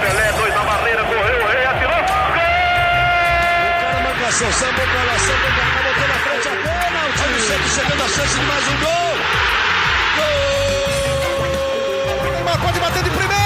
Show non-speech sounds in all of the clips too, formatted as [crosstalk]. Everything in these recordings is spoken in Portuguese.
Pelé, dois na barreira, correu, o rei atirou. Gol! O cara marcação, sambou pra lá, sambou pra cá, botou na frente a pênalti. Olha o Santos chegando a chance de mais um gol. Gol! Neymar pode bater de primeira.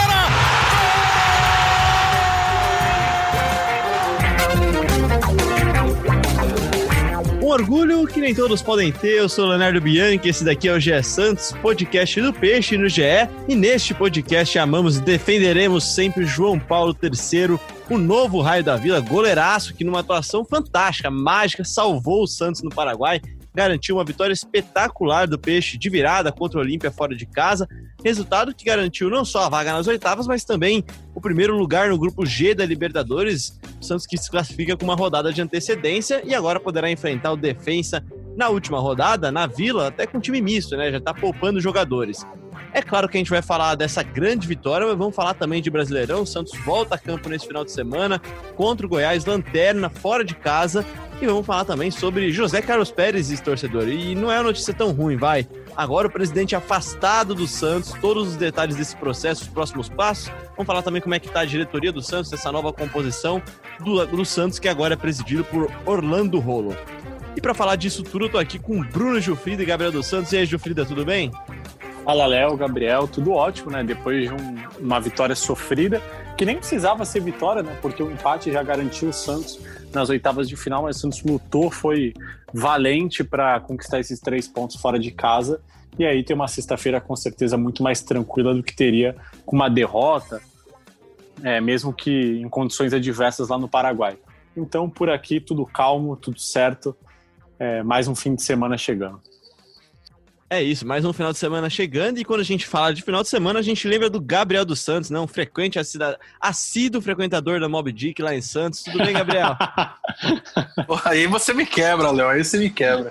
Um orgulho que nem todos podem ter. Eu sou Leonardo Bianchi, esse daqui é o GE Santos, podcast do Peixe no GE. E neste podcast amamos e defenderemos sempre João Paulo III, o novo raio da vila, goleiraço que numa atuação fantástica, mágica, salvou o Santos no Paraguai, garantiu uma vitória espetacular do Peixe de virada contra o Olímpia fora de casa. Resultado que garantiu não só a vaga nas oitavas, mas também o primeiro lugar no grupo G da Libertadores. O Santos que se classifica com uma rodada de antecedência e agora poderá enfrentar o Defensa na última rodada, na Vila, até com time misto, né? Já tá poupando jogadores. É claro que a gente vai falar dessa grande vitória, mas vamos falar também de Brasileirão. O Santos volta a campo nesse final de semana contra o Goiás, lanterna, fora de casa. E vamos falar também sobre José Carlos Pérez, torcedor. E não é uma notícia tão ruim, vai. Agora o presidente afastado do Santos, todos os detalhes desse processo, os próximos passos. Vamos falar também como é que está a diretoria do Santos, essa nova composição do, do Santos, que agora é presidido por Orlando Rolo. E para falar disso tudo, eu tô aqui com Bruno Gilfrida e Gabriel dos Santos. E aí, Gilfrida, tudo bem? Fala, Léo, Gabriel, tudo ótimo, né? Depois de um, uma vitória sofrida, que nem precisava ser vitória, né? Porque o empate já garantiu o Santos nas oitavas de final, mas o Santos lutou, foi valente para conquistar esses três pontos fora de casa. E aí tem uma sexta-feira com certeza muito mais tranquila do que teria com uma derrota, é, mesmo que em condições adversas lá no Paraguai. Então, por aqui, tudo calmo, tudo certo. É, mais um fim de semana chegando. É isso, mais um final de semana chegando. E quando a gente fala de final de semana, a gente lembra do Gabriel dos Santos, né? Um frequente, assíduo frequentador da Mob Dick lá em Santos. Tudo bem, Gabriel? [laughs] aí você me quebra, Léo. Aí você me quebra.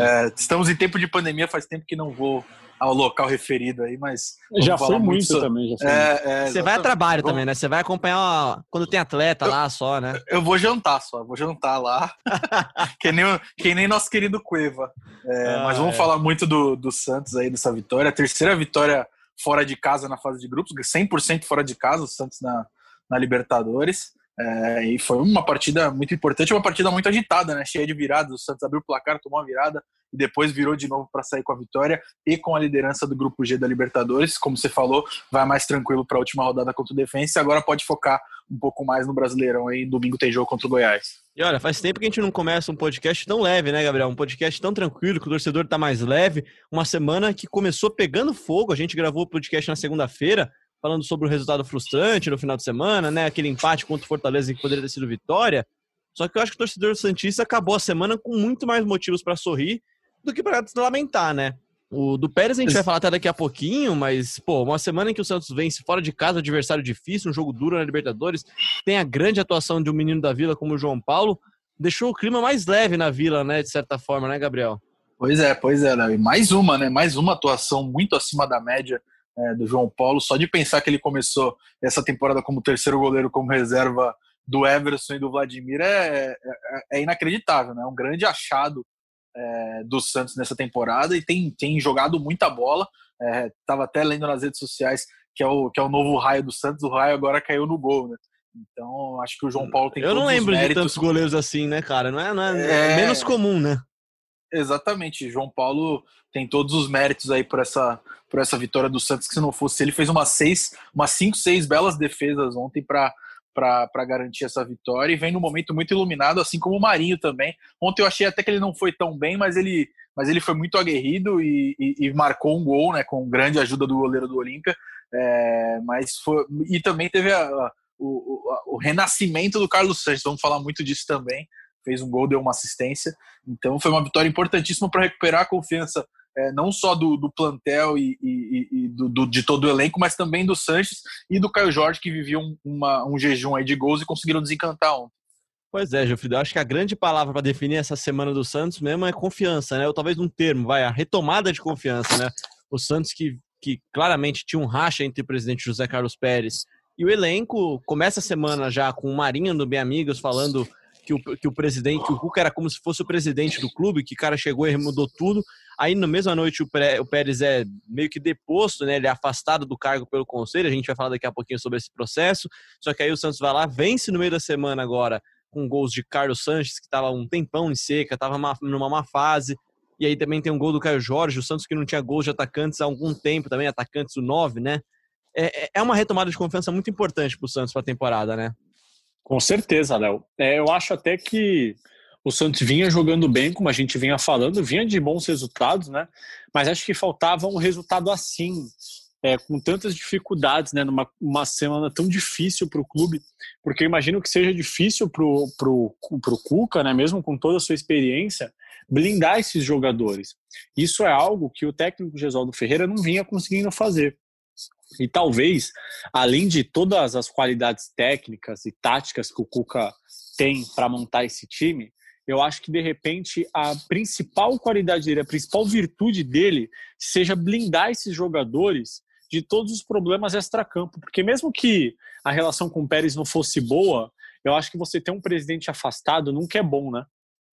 É, estamos em tempo de pandemia, faz tempo que não vou ao local referido aí, mas. Já foi muito, sobre... também. Já foi é, muito. É, você vai a trabalho também, né? Você vai acompanhar quando tem atleta eu, lá só, né? Eu vou jantar só, vou jantar lá. [laughs] que, nem, que nem nosso querido Cueva. É, ah, mas vamos é. falar muito do, do Santos aí, dessa vitória. A terceira vitória fora de casa na fase de grupos, 100% fora de casa, o Santos na, na Libertadores. É, e foi uma partida muito importante, uma partida muito agitada, né? Cheia de viradas. O Santos abriu o placar, tomou a virada e depois virou de novo para sair com a vitória e com a liderança do grupo G da Libertadores. Como você falou, vai mais tranquilo para a última rodada contra o Defensa e agora pode focar um pouco mais no Brasileirão. Aí domingo tem jogo contra o Goiás. E olha, faz tempo que a gente não começa um podcast tão leve, né, Gabriel? Um podcast tão tranquilo, que o torcedor tá mais leve. Uma semana que começou pegando fogo. A gente gravou o podcast na segunda-feira falando sobre o resultado frustrante no final de semana, né? Aquele empate contra o Fortaleza que poderia ter sido vitória. Só que eu acho que o torcedor Santista acabou a semana com muito mais motivos para sorrir do que para lamentar, né? O do Pérez a gente vai falar até daqui a pouquinho, mas, pô, uma semana em que o Santos vence fora de casa, adversário difícil, um jogo duro na Libertadores, tem a grande atuação de um menino da Vila como o João Paulo, deixou o clima mais leve na Vila, né, de certa forma, né, Gabriel? Pois é, pois é, né? E mais uma, né? Mais uma atuação muito acima da média é, do João Paulo. Só de pensar que ele começou essa temporada como terceiro goleiro, como reserva do Everson e do Vladimir é, é, é inacreditável, né? Um grande achado é, do Santos nessa temporada e tem, tem jogado muita bola. Estava até lendo nas redes sociais que é, o, que é o novo raio do Santos. O raio agora caiu no gol, né? Então, acho que o João Paulo tem Eu não lembro de tantos goleiros assim, né, cara? Não é, não é, é menos comum, né? Exatamente. João Paulo tem todos os méritos aí por essa, por essa vitória do Santos, que se não fosse ele, fez umas seis, umas cinco, seis belas defesas ontem para para garantir essa vitória e vem num momento muito iluminado, assim como o Marinho também. Ontem eu achei até que ele não foi tão bem, mas ele, mas ele foi muito aguerrido e, e, e marcou um gol, né, com grande ajuda do goleiro do Olímpia. É, mas foi, e também teve a, a, o, o, o renascimento do Carlos Santos, vamos falar muito disso também fez um gol, deu uma assistência. Então foi uma vitória importantíssima para recuperar a confiança é, não só do, do plantel e, e, e do, do, de todo o elenco, mas também do Sanches e do Caio Jorge, que viviam uma, um jejum aí de gols e conseguiram desencantar ontem. Pois é, Gilfrido, acho que a grande palavra para definir essa semana do Santos mesmo é confiança, né? Ou talvez um termo, vai, a retomada de confiança, né? O Santos que, que claramente tinha um racha entre o presidente José Carlos Pérez e o elenco começa a semana já com o Marinho do Bem Amigos falando que o, que o presidente, que o Cuca era como se fosse o presidente do clube, que o cara chegou e mudou tudo. Aí, na mesma noite, o, o Pérez é meio que deposto, né? Ele é afastado do cargo pelo conselho. A gente vai falar daqui a pouquinho sobre esse processo. Só que aí o Santos vai lá, vence no meio da semana agora com gols de Carlos Sanches, que estava um tempão em seca, estava numa má fase. E aí também tem um gol do Caio Jorge, o Santos que não tinha gols de atacantes há algum tempo também, atacantes do 9, né? É, é, é uma retomada de confiança muito importante para o Santos para a temporada, né? Com certeza, Léo. É, eu acho até que o Santos vinha jogando bem, como a gente vinha falando, vinha de bons resultados, né? Mas acho que faltava um resultado assim, é, com tantas dificuldades, né? Numa uma semana tão difícil para o clube, porque eu imagino que seja difícil para o Cuca, né? Mesmo com toda a sua experiência, blindar esses jogadores. Isso é algo que o técnico Gesualdo Ferreira não vinha conseguindo fazer. E talvez, além de todas as qualidades técnicas e táticas que o Cuca tem para montar esse time, eu acho que de repente a principal qualidade dele, a principal virtude dele, seja blindar esses jogadores de todos os problemas extracampo. Porque mesmo que a relação com o Pérez não fosse boa, eu acho que você ter um presidente afastado nunca é bom, né?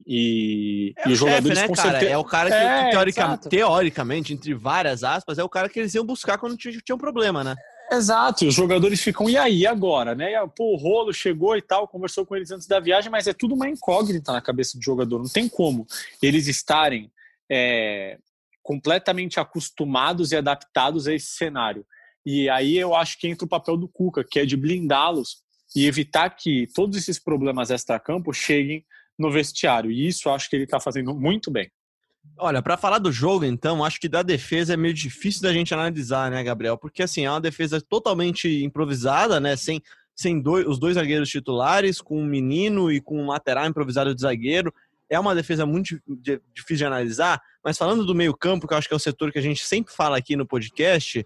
E, é e os jogadores chefe, né, cara? Certeza... É o cara que, é, teoricamente, teoricamente, entre várias aspas, é o cara que eles iam buscar quando tinha, tinha um problema, né? Exato, e os jogadores ficam, e aí agora, né? Pô, o rolo chegou e tal, conversou com eles antes da viagem, mas é tudo uma incógnita na cabeça do jogador. Não tem como eles estarem é, completamente acostumados e adaptados a esse cenário. E aí eu acho que entra o papel do Cuca, que é de blindá-los e evitar que todos esses problemas extra-campo cheguem no vestiário. E isso acho que ele está fazendo muito bem. Olha, para falar do jogo, então, acho que da defesa é meio difícil da gente analisar, né, Gabriel? Porque assim, é uma defesa totalmente improvisada, né? Sem, sem dois, os dois zagueiros titulares, com um menino e com um lateral improvisado de zagueiro. É uma defesa muito difícil de analisar, mas falando do meio-campo, que eu acho que é o setor que a gente sempre fala aqui no podcast,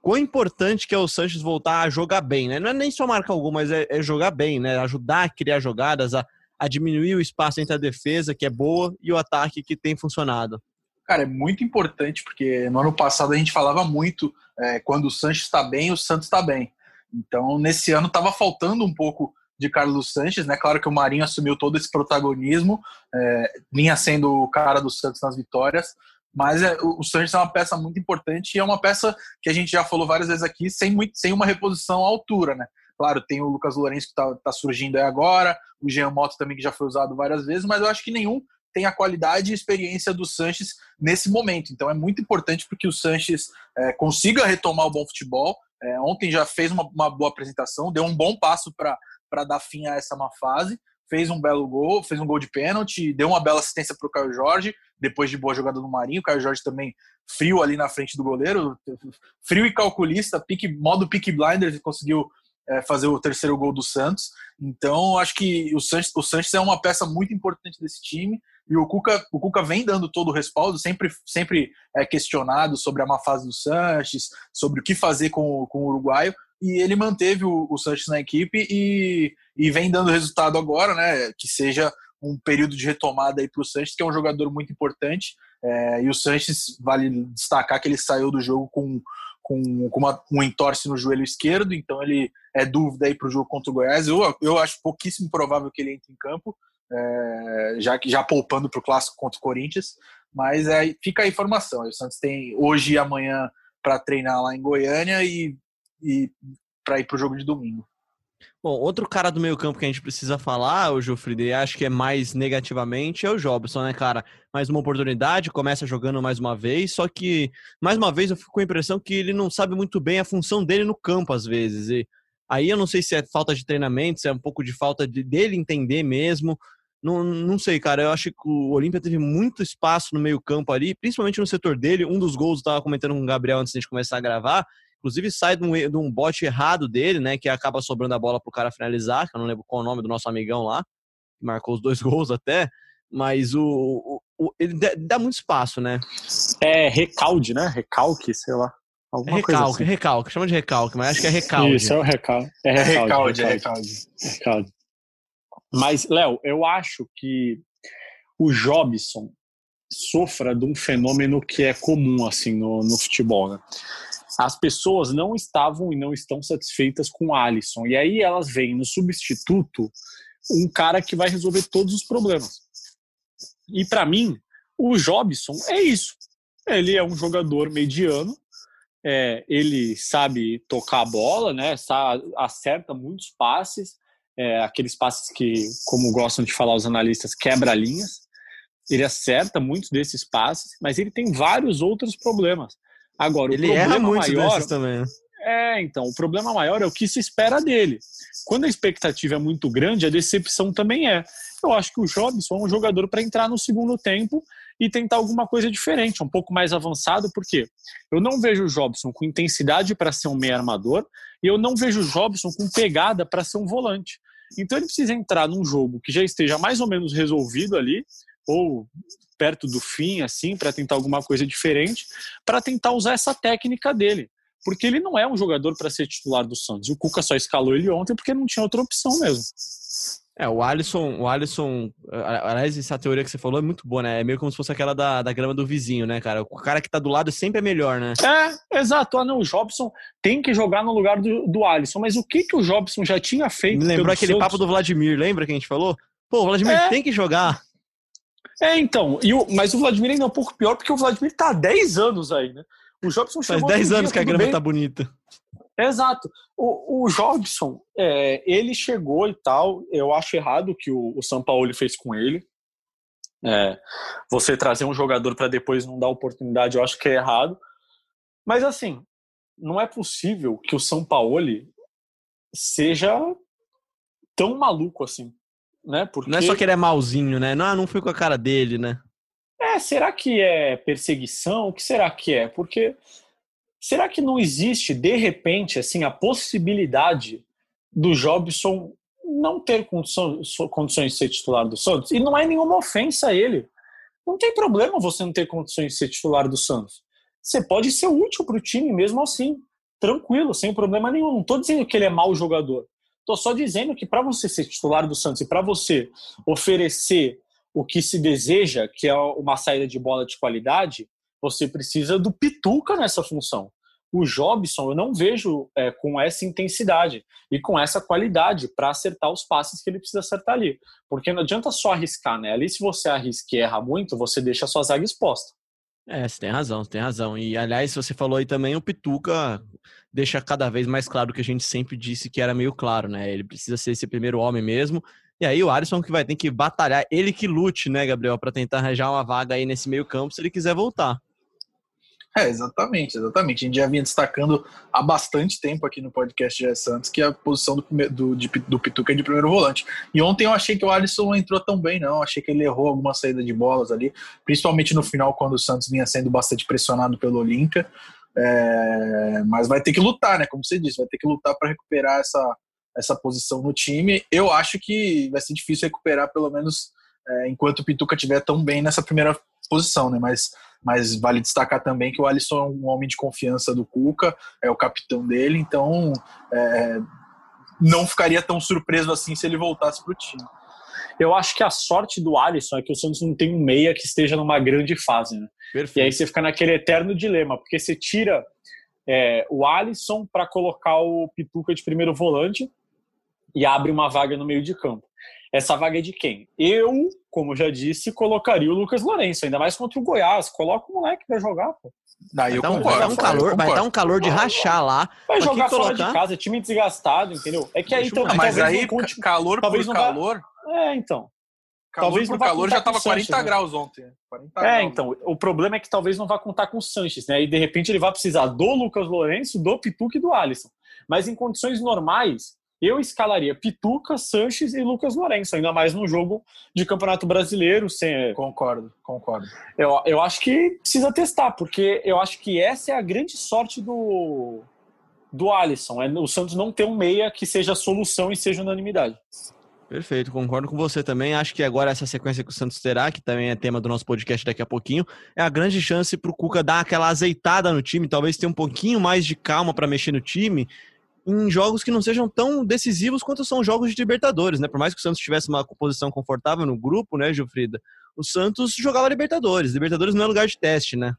quão importante que é o Sanches voltar a jogar bem, né? Não é nem só marcar gol, mas é, é jogar bem, né? Ajudar a criar jogadas, a a diminuir o espaço entre a defesa, que é boa, e o ataque, que tem funcionado? Cara, é muito importante, porque no ano passado a gente falava muito, é, quando o Sanches está bem, o Santos está bem. Então, nesse ano estava faltando um pouco de Carlos Sanches, né? Claro que o Marinho assumiu todo esse protagonismo, é, vinha sendo o cara do Santos nas vitórias, mas é, o Sanches é uma peça muito importante e é uma peça que a gente já falou várias vezes aqui, sem, muito, sem uma reposição à altura, né? Claro, tem o Lucas Lourenço que está tá surgindo aí agora, o Jean Mota também que já foi usado várias vezes, mas eu acho que nenhum tem a qualidade e experiência do Sanches nesse momento. Então é muito importante porque o Sanches é, consiga retomar o bom futebol. É, ontem já fez uma, uma, boa apresentação, deu um bom passo para dar fim a essa má fase. Fez um belo gol, fez um gol de pênalti, deu uma bela assistência para o Caio Jorge, depois de boa jogada do Marinho. O Caio Jorge também frio ali na frente do goleiro, frio e calculista, pique, modo pick blinders, conseguiu é, fazer o terceiro gol do Santos. Então, acho que o Santos, o Santos é uma peça muito importante desse time. E o Cuca, o Cuca vem dando todo o respaldo, sempre, sempre é questionado sobre a má fase do Sanches, sobre o que fazer com, com o uruguaio. E ele manteve o, o Sanches na equipe e, e vem dando resultado agora, né? Que seja um período de retomada aí para o Sanches, que é um jogador muito importante. É, e o Sanches, vale destacar que ele saiu do jogo com com, com uma, um entorse no joelho esquerdo, então ele é dúvida aí para o jogo contra o Goiás. Eu, eu acho pouquíssimo provável que ele entre em campo, é, já, já poupando para o clássico contra o Corinthians, mas é, fica a informação. O Santos tem hoje e amanhã para treinar lá em Goiânia e, e para ir para o jogo de domingo. Bom, outro cara do meio campo que a gente precisa falar, o Jufrida, e acho que é mais negativamente, é o Jobson, né, cara? Mais uma oportunidade, começa jogando mais uma vez, só que, mais uma vez, eu fico com a impressão que ele não sabe muito bem a função dele no campo, às vezes. E aí eu não sei se é falta de treinamento, se é um pouco de falta de, dele entender mesmo. Não, não sei, cara. Eu acho que o Olímpia teve muito espaço no meio campo ali, principalmente no setor dele. Um dos gols, eu tava comentando com o Gabriel antes de a gente começar a gravar, Inclusive sai de um, de um bote errado dele, né? Que acaba sobrando a bola pro cara finalizar, que eu não lembro qual é o nome do nosso amigão lá, que marcou os dois [laughs] gols até. Mas o, o, o ele dá muito espaço, né? É recalde, né? Recalque, sei lá. Alguma recalque, assim. recalque, chama de recalque, mas acho que é recalde. Isso, é o recalque. É, é recalde, é recalde. É recalde. Mas, Léo, eu acho que o Jobson sofra de um fenômeno que é comum assim no, no futebol, né? As pessoas não estavam e não estão satisfeitas com o Alisson. E aí elas vêm no substituto um cara que vai resolver todos os problemas. E para mim, o Jobson é isso. Ele é um jogador mediano, é, ele sabe tocar a bola, né? acerta muitos passes, é, aqueles passes que, como gostam de falar os analistas, quebra linhas. Ele acerta muitos desses passes, mas ele tem vários outros problemas. Agora, ele erra muito maior, também. Né? É, então, o problema maior é o que se espera dele. Quando a expectativa é muito grande, a decepção também é. Eu acho que o Jobson é um jogador para entrar no segundo tempo e tentar alguma coisa diferente, um pouco mais avançado, porque eu não vejo o Jobson com intensidade para ser um meio armador e eu não vejo o Jobson com pegada para ser um volante. Então ele precisa entrar num jogo que já esteja mais ou menos resolvido ali, ou perto do fim, assim, para tentar alguma coisa diferente, para tentar usar essa técnica dele porque ele não é um jogador para ser titular do Santos. O Cuca só escalou ele ontem porque não tinha outra opção mesmo. É, o Alisson, o Alisson, aliás, essa teoria que você falou é muito boa, né? É meio como se fosse aquela da, da grama do vizinho, né, cara? O cara que tá do lado sempre é melhor, né? É, exato. Ah, não, o Jobson tem que jogar no lugar do, do Alisson, mas o que que o Jobson já tinha feito? Me lembrou aquele Santos? papo do Vladimir, lembra que a gente falou? Pô, o Vladimir é. tem que jogar. É, então, e o, mas o Vladimir ainda é um pouco pior porque o Vladimir tá há 10 anos aí, né? O Jobson Faz 10 anos que a grama bem. tá bonita. Exato. O, o Jobson, é, ele chegou e tal. Eu acho errado o que o, o São Paulo fez com ele. É, você trazer um jogador para depois não dar oportunidade, eu acho que é errado. Mas assim, não é possível que o São Paulo seja tão maluco assim, né? Porque... Não é só que ele é malzinho, né? Não, não fui com a cara dele, né? É, será que é perseguição? O que será que é? Porque será que não existe, de repente, assim, a possibilidade do Jobson não ter condições, condições de ser titular do Santos? E não é nenhuma ofensa a ele. Não tem problema você não ter condições de ser titular do Santos. Você pode ser útil para o time mesmo assim, tranquilo, sem problema nenhum. Não estou dizendo que ele é mau jogador. Estou só dizendo que para você ser titular do Santos e para você oferecer o que se deseja, que é uma saída de bola de qualidade, você precisa do Pituca nessa função. O Jobson eu não vejo é, com essa intensidade e com essa qualidade para acertar os passes que ele precisa acertar ali. Porque não adianta só arriscar, né? Ali, se você arrisca e erra muito, você deixa a sua zaga exposta. É, você tem razão, você tem razão. E aliás, você falou aí também, o Pituca deixa cada vez mais claro que a gente sempre disse que era meio claro, né? Ele precisa ser esse primeiro homem mesmo e aí o Alisson que vai ter que batalhar, ele que lute, né, Gabriel, para tentar arranjar uma vaga aí nesse meio campo se ele quiser voltar. É, exatamente, exatamente. A gente já vinha destacando há bastante tempo aqui no podcast de Santos que a posição do, do, de, do Pituca é de primeiro volante. E ontem eu achei que o Alisson não entrou tão bem, não. Achei que ele errou alguma saída de bolas ali, principalmente no final, quando o Santos vinha sendo bastante pressionado pelo Olímpia. É, mas vai ter que lutar, né? Como você disse, vai ter que lutar para recuperar essa, essa posição no time. Eu acho que vai ser difícil recuperar, pelo menos é, enquanto o Pituca estiver tão bem nessa primeira posição, né? Mas, mas vale destacar também que o Alisson é um homem de confiança do Cuca, é o capitão dele, então é, não ficaria tão surpreso assim se ele voltasse para o time. Eu acho que a sorte do Alisson é que o Santos não tem um meia que esteja numa grande fase, né? Perfeito. E aí você fica naquele eterno dilema, porque você tira é, o Alisson para colocar o Pituca de primeiro volante, e abre uma vaga no meio de campo. Essa vaga é de quem? Eu, como já disse, colocaria o Lucas Lourenço, ainda mais contra o Goiás. Coloca o moleque pra jogar, pô. Daí eu concordo, vai, dar um calor, vai dar um calor de rachar lá. Vai jogar fora colocar... de casa, time desgastado, entendeu? É que aí então, mas aí conte... calor talvez por calor. É, então. Calor talvez por calor já tava 40 Sanches, né? graus né? ontem. 40 é, graus. então, o problema é que talvez não vá contar com o Sanches, né? E de repente ele vai precisar do Lucas Lourenço, do Pituca e do Alisson. Mas em condições normais, eu escalaria Pituca, Sanches e Lucas Lourenço, ainda mais no jogo de Campeonato Brasileiro. Sem... Concordo, concordo. Eu, eu acho que precisa testar, porque eu acho que essa é a grande sorte do, do Alisson. É o Santos não ter um meia que seja a solução e seja unanimidade. Perfeito, concordo com você também. Acho que agora essa sequência que o Santos terá, que também é tema do nosso podcast daqui a pouquinho, é a grande chance para o Cuca dar aquela azeitada no time, talvez ter um pouquinho mais de calma para mexer no time em jogos que não sejam tão decisivos quanto são jogos de Libertadores, né? Por mais que o Santos tivesse uma posição confortável no grupo, né, Gilfrida? O Santos jogava Libertadores. Libertadores não é lugar de teste, né?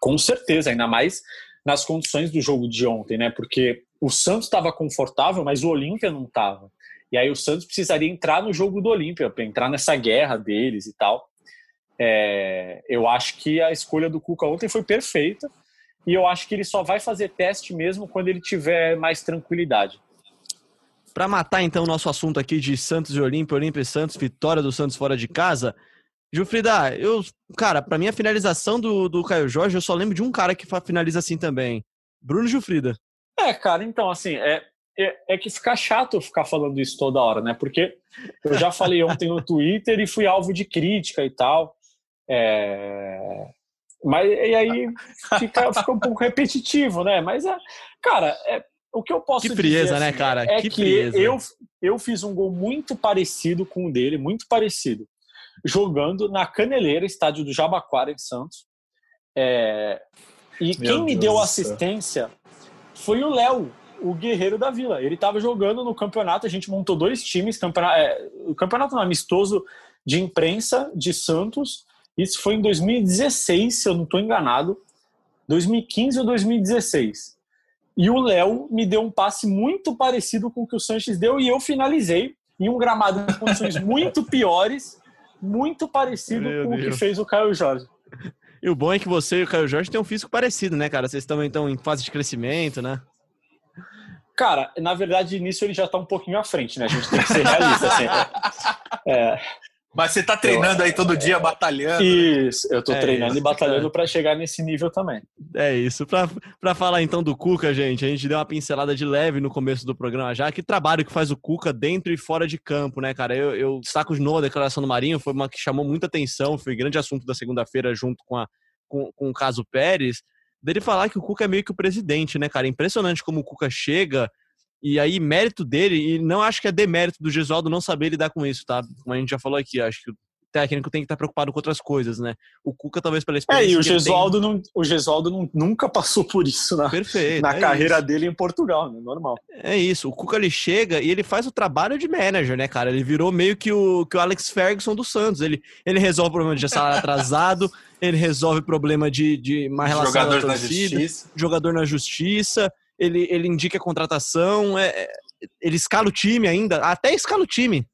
Com certeza, ainda mais nas condições do jogo de ontem, né? Porque o Santos estava confortável, mas o Olímpia não estava. E aí o Santos precisaria entrar no jogo do Olímpia, para entrar nessa guerra deles e tal. É, eu acho que a escolha do Cuca ontem foi perfeita e eu acho que ele só vai fazer teste mesmo quando ele tiver mais tranquilidade. Para matar então o nosso assunto aqui de Santos e Olímpia, Olímpia e Santos, vitória do Santos fora de casa. Gilfrida, eu, cara, para mim a finalização do, do Caio Jorge, eu só lembro de um cara que finaliza assim também. Bruno Gilfrida. É, cara, então, assim, é, é, é, que fica chato ficar falando isso toda hora, né? Porque eu já falei ontem no [laughs] Twitter e fui alvo de crítica e tal. É... Mas e aí [laughs] fica, fica um pouco repetitivo, né? Mas, é, cara, é, o que eu posso que frieza, dizer né, assim, cara? é que, que frieza. eu, eu fiz um gol muito parecido com o dele, muito parecido, jogando na Caneleira, estádio do Jabaquara, em Santos. É, e Meu quem me Deus deu do assistência foi o Léo, o guerreiro da Vila. Ele estava jogando no campeonato, a gente montou dois times, campeonato, é, o campeonato não, amistoso de imprensa de Santos. Isso foi em 2016, se eu não estou enganado. 2015 ou 2016. E o Léo me deu um passe muito parecido com o que o Sanches deu e eu finalizei em um gramado em condições [laughs] muito piores, muito parecido Meu com o que Deus. fez o Caio Jorge. E o bom é que você e o Caio Jorge têm um físico parecido, né, cara? Vocês também estão em fase de crescimento, né? Cara, na verdade, nisso ele já tá um pouquinho à frente, né? A gente tem que ser realista sempre. [laughs] É, Mas você tá treinando aí todo dia, batalhando. né? isso, eu tô É treinando isso, e batalhando cara. para chegar nesse nível também. É isso. Pra, pra falar então do Cuca, gente, a gente deu uma pincelada de leve no começo do programa já. Que trabalho que faz o Cuca dentro e fora de campo, né, cara? Eu, eu destaco de novo a declaração do Marinho, foi uma que chamou muita atenção, foi grande assunto da segunda-feira junto com, a, com, com o caso Pérez, dele falar que o Cuca é meio que o presidente, né, cara? Impressionante como o Cuca chega. E aí, mérito dele, e não acho que é demérito do Gesualdo não saber lidar com isso, tá? Como a gente já falou aqui, acho que o técnico tem que estar preocupado com outras coisas, né? O Cuca, talvez pela É, experiência. e o ele tem- Gesualdo, não, o Gesualdo não, nunca passou por isso na, Perfeito. na é carreira isso. dele em Portugal, né? Normal. É isso. O Cuca ele chega e ele faz o trabalho de manager, né, cara? Ele virou meio que o, que o Alex Ferguson do Santos. Ele, ele resolve o problema de salário [laughs] atrasado, ele resolve problema de, de má relação Jogadores da na torcida, justiça. jogador na justiça, ele, ele indica a contratação, é, é, ele escala o time ainda, até escala o time.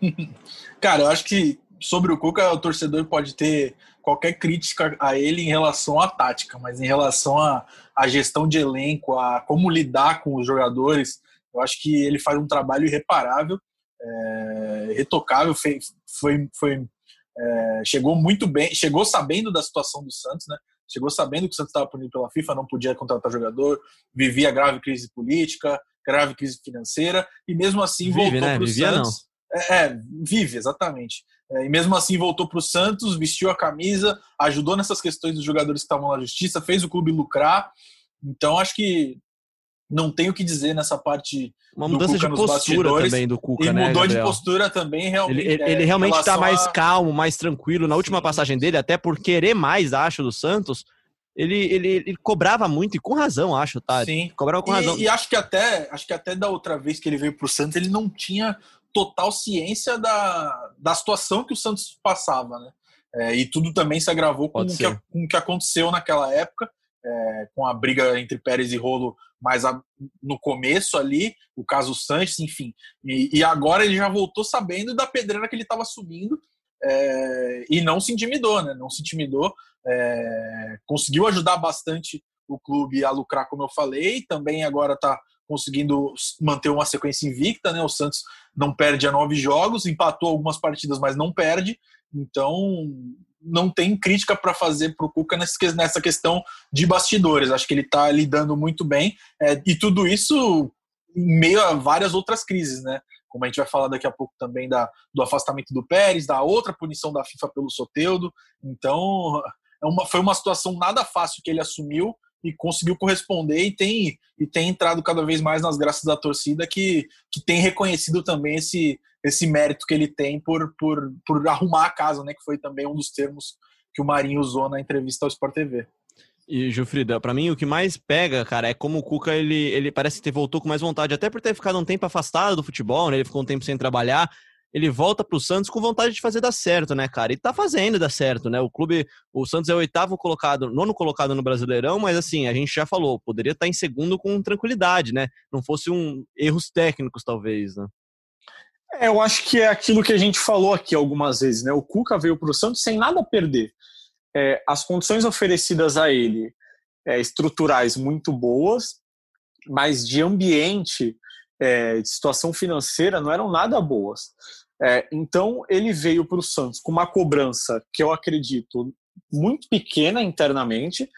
[laughs] Cara, eu acho que sobre o Cuca, o torcedor pode ter qualquer crítica a ele em relação à tática, mas em relação à, à gestão de elenco, a como lidar com os jogadores, eu acho que ele faz um trabalho irreparável, é, retocável, foi, foi, foi, é, chegou muito bem, chegou sabendo da situação do Santos, né? Chegou sabendo que o Santos estava punido pela FIFA, não podia contratar jogador, vivia grave crise política, grave crise financeira, e mesmo assim Vive, voltou né? para o Santos. É, é, vive, exatamente. É, e mesmo assim voltou para o Santos, vestiu a camisa, ajudou nessas questões dos jogadores que estavam na justiça, fez o clube lucrar. Então acho que não tem o que dizer nessa parte. Uma mudança Cuca de postura também do Cuca, e né, mudou de Gabriel? postura também, realmente. Ele, ele, é, ele realmente está mais a- calmo, mais tranquilo. Na última passagem dele, até por querer mais, acho, do Santos, ele, ele, ele cobrava muito, e com razão, acho, tá? Sim. Cobrava com razão. E, e acho que até acho que até da outra vez que ele veio para o Santos, ele não tinha total ciência da, da situação que o Santos passava, né? É, e tudo também se agravou com o, que, com o que aconteceu naquela época, é, com a briga entre Pérez e Rolo mais a- no começo ali, o caso Sanches, enfim. E, e agora ele já voltou sabendo da pedreira que ele estava subindo é, e não se intimidou, né? Não se intimidou, é, conseguiu ajudar bastante o clube a lucrar, como eu falei, também agora está conseguindo manter uma sequência invicta, né? O Santos não perde a nove jogos, empatou algumas partidas, mas não perde. Então, não tem crítica para fazer para o Cuca nessa questão de bastidores. Acho que ele está lidando muito bem. É, e tudo isso em meio a várias outras crises, né? Como a gente vai falar daqui a pouco também da, do afastamento do Pérez, da outra punição da FIFA pelo Soteudo. Então, é uma, foi uma situação nada fácil que ele assumiu e conseguiu corresponder e tem, e tem entrado cada vez mais nas graças da torcida que, que tem reconhecido também esse, esse mérito que ele tem por, por, por arrumar a casa, né? Que foi também um dos termos que o Marinho usou na entrevista ao Sport TV. E, Gilfrida, pra mim o que mais pega, cara, é como o Cuca, ele, ele parece que voltou com mais vontade, até por ter ficado um tempo afastado do futebol, né? Ele ficou um tempo sem trabalhar. Ele volta pro Santos com vontade de fazer dar certo, né, cara? E tá fazendo dar certo, né? O clube, o Santos é o oitavo colocado, nono colocado no Brasileirão, mas assim, a gente já falou, poderia estar em segundo com tranquilidade, né? Não fosse um erros técnicos, talvez, né? É, eu acho que é aquilo que a gente falou aqui algumas vezes, né? O Cuca veio para o Santos sem nada perder. É, as condições oferecidas a ele, é, estruturais muito boas, mas de ambiente, é, de situação financeira, não eram nada boas. É, então ele veio para o Santos com uma cobrança que eu acredito muito pequena internamente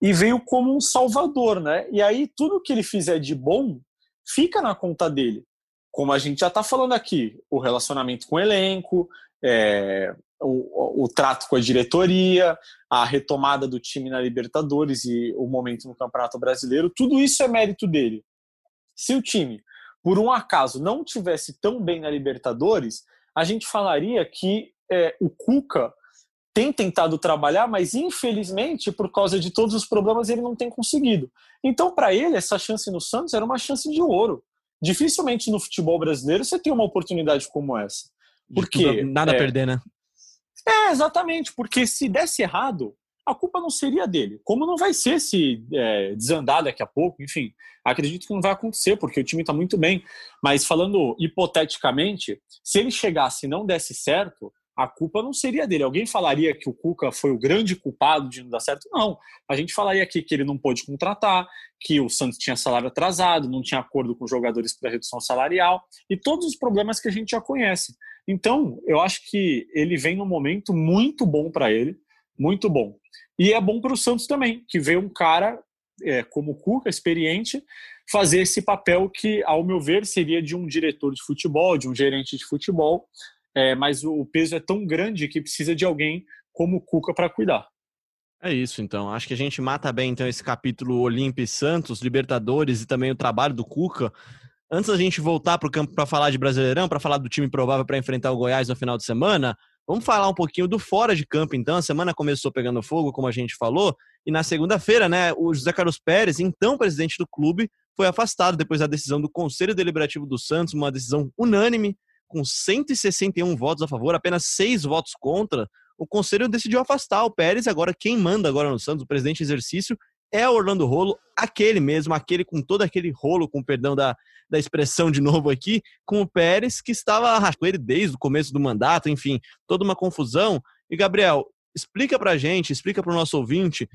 e veio como um salvador, né? E aí tudo que ele fizer de bom fica na conta dele. Como a gente já está falando aqui, o relacionamento com o elenco, é, o, o, trato com a diretoria, a retomada do time na Libertadores e o momento no Campeonato Brasileiro, tudo isso é mérito dele. Se o time, por um acaso, não tivesse tão bem na Libertadores, a gente falaria que é, o Cuca tem tentado trabalhar, mas infelizmente, por causa de todos os problemas, ele não tem conseguido. Então, para ele, essa chance no Santos era uma chance de ouro. Dificilmente no futebol brasileiro você tem uma oportunidade como essa. Porque nada é, a perder, né? É, exatamente, porque se desse errado, a culpa não seria dele. Como não vai ser se é, desandar daqui a pouco, enfim, acredito que não vai acontecer, porque o time está muito bem. Mas falando hipoteticamente, se ele chegasse e não desse certo, a culpa não seria dele. Alguém falaria que o Cuca foi o grande culpado de não dar certo? Não. A gente falaria aqui que ele não pôde contratar, que o Santos tinha salário atrasado, não tinha acordo com os jogadores para redução salarial e todos os problemas que a gente já conhece. Então, eu acho que ele vem num momento muito bom para ele, muito bom. E é bom para o Santos também, que vê um cara é, como o Cuca, experiente, fazer esse papel que, ao meu ver, seria de um diretor de futebol, de um gerente de futebol, é, mas o peso é tão grande que precisa de alguém como o Cuca para cuidar. É isso, então. Acho que a gente mata bem então esse capítulo Olímpia e Santos, Libertadores e também o trabalho do Cuca. Antes da gente voltar para o campo para falar de Brasileirão, para falar do time provável para enfrentar o Goiás no final de semana, vamos falar um pouquinho do fora de campo, então. A semana começou pegando fogo, como a gente falou, e na segunda-feira, né, o José Carlos Pérez, então presidente do clube, foi afastado depois da decisão do Conselho Deliberativo do Santos, uma decisão unânime com 161 votos a favor, apenas seis votos contra, o conselho decidiu afastar o Pérez. Agora, quem manda agora no Santos, o presidente exercício, é o Orlando Rolo, aquele mesmo, aquele com todo aquele rolo, com perdão da, da expressão de novo aqui, com o Pérez, que estava com ele desde o começo do mandato, enfim, toda uma confusão. E, Gabriel, explica pra gente, explica para o nosso ouvinte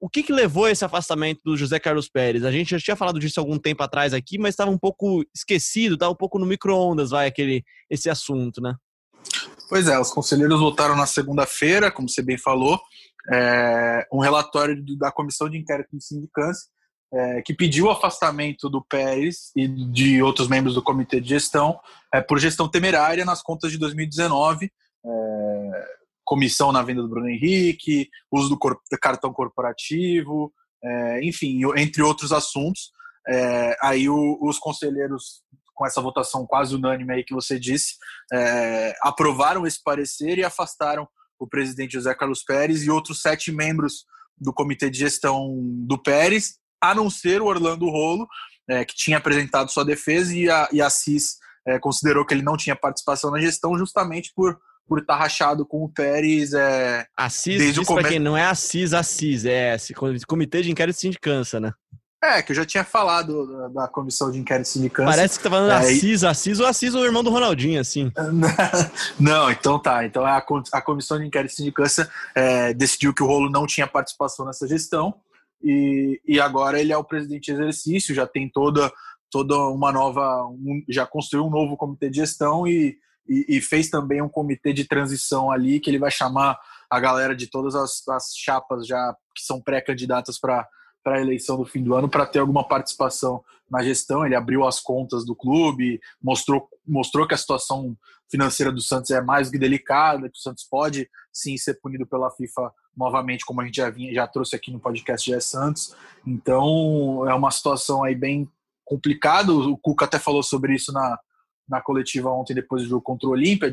o que, que levou a esse afastamento do José Carlos Pérez? A gente já tinha falado disso algum tempo atrás aqui, mas estava um pouco esquecido, estava um pouco no micro-ondas, vai, aquele, esse assunto, né? Pois é, os conselheiros votaram na segunda-feira, como você bem falou, é, um relatório da Comissão de Inquérito de Sindicância, é, que pediu o afastamento do Pérez e de outros membros do comitê de gestão é, por gestão temerária nas contas de 2019. É, comissão na venda do Bruno Henrique, uso do, cartão corporativo, é, enfim, entre outros assuntos. É, aí o, os conselheiros, com essa votação quase unânime aí que você disse, é, aprovaram esse parecer e afastaram o presidente José Carlos Pérez e outros sete membros do comitê de gestão do Pérez, a não ser o Orlando Rolo, é, que tinha apresentado sua defesa e a, e a CIS é, considerou que ele não tinha participação na gestão justamente por por estar rachado com o Pérez. É, Assis, desde o começo. quem não é Assis, Assis, é Comitê de Inquérito Sindicância, né? É, que eu já tinha falado da, da comissão de inquérito de sindicância. Parece que tá falando é, Assis, Assis ou Assis o irmão do Ronaldinho, assim. [laughs] não, então tá. Então a, a comissão de inquérito de sindicância é, decidiu que o Rolo não tinha participação nessa gestão e, e agora ele é o presidente de exercício, já tem toda, toda uma nova. Um, já construiu um novo comitê de gestão e e, e, fez também um comitê de transição ali que ele vai chamar a galera de todas as, as chapas já que são pré-candidatas para para a eleição do fim do ano para ter alguma participação na gestão. Ele abriu as contas do clube, mostrou, mostrou que a situação financeira do Santos é mais que delicada, que o Santos pode sim ser punido pela FIFA novamente, como a gente já, vinha, já trouxe aqui no podcast de Santos. Então é uma situação aí bem complicada. O Cuca até falou sobre isso na, na coletiva ontem depois do jogo contra o Olímpia,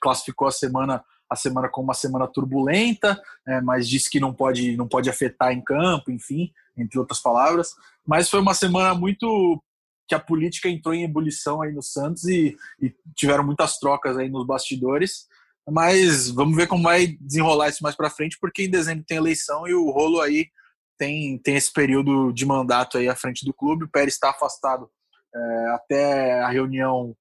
classificou a semana a semana como uma semana turbulenta, é, mas disse que não pode não pode afetar em campo, enfim, entre outras palavras. Mas foi uma semana muito que a política entrou em ebulição aí no Santos e, e tiveram muitas trocas aí nos bastidores. Mas vamos ver como vai desenrolar isso mais para frente, porque em dezembro tem eleição e o rolo aí tem, tem esse período de mandato aí à frente do clube. O Pérez está afastado é, até a reunião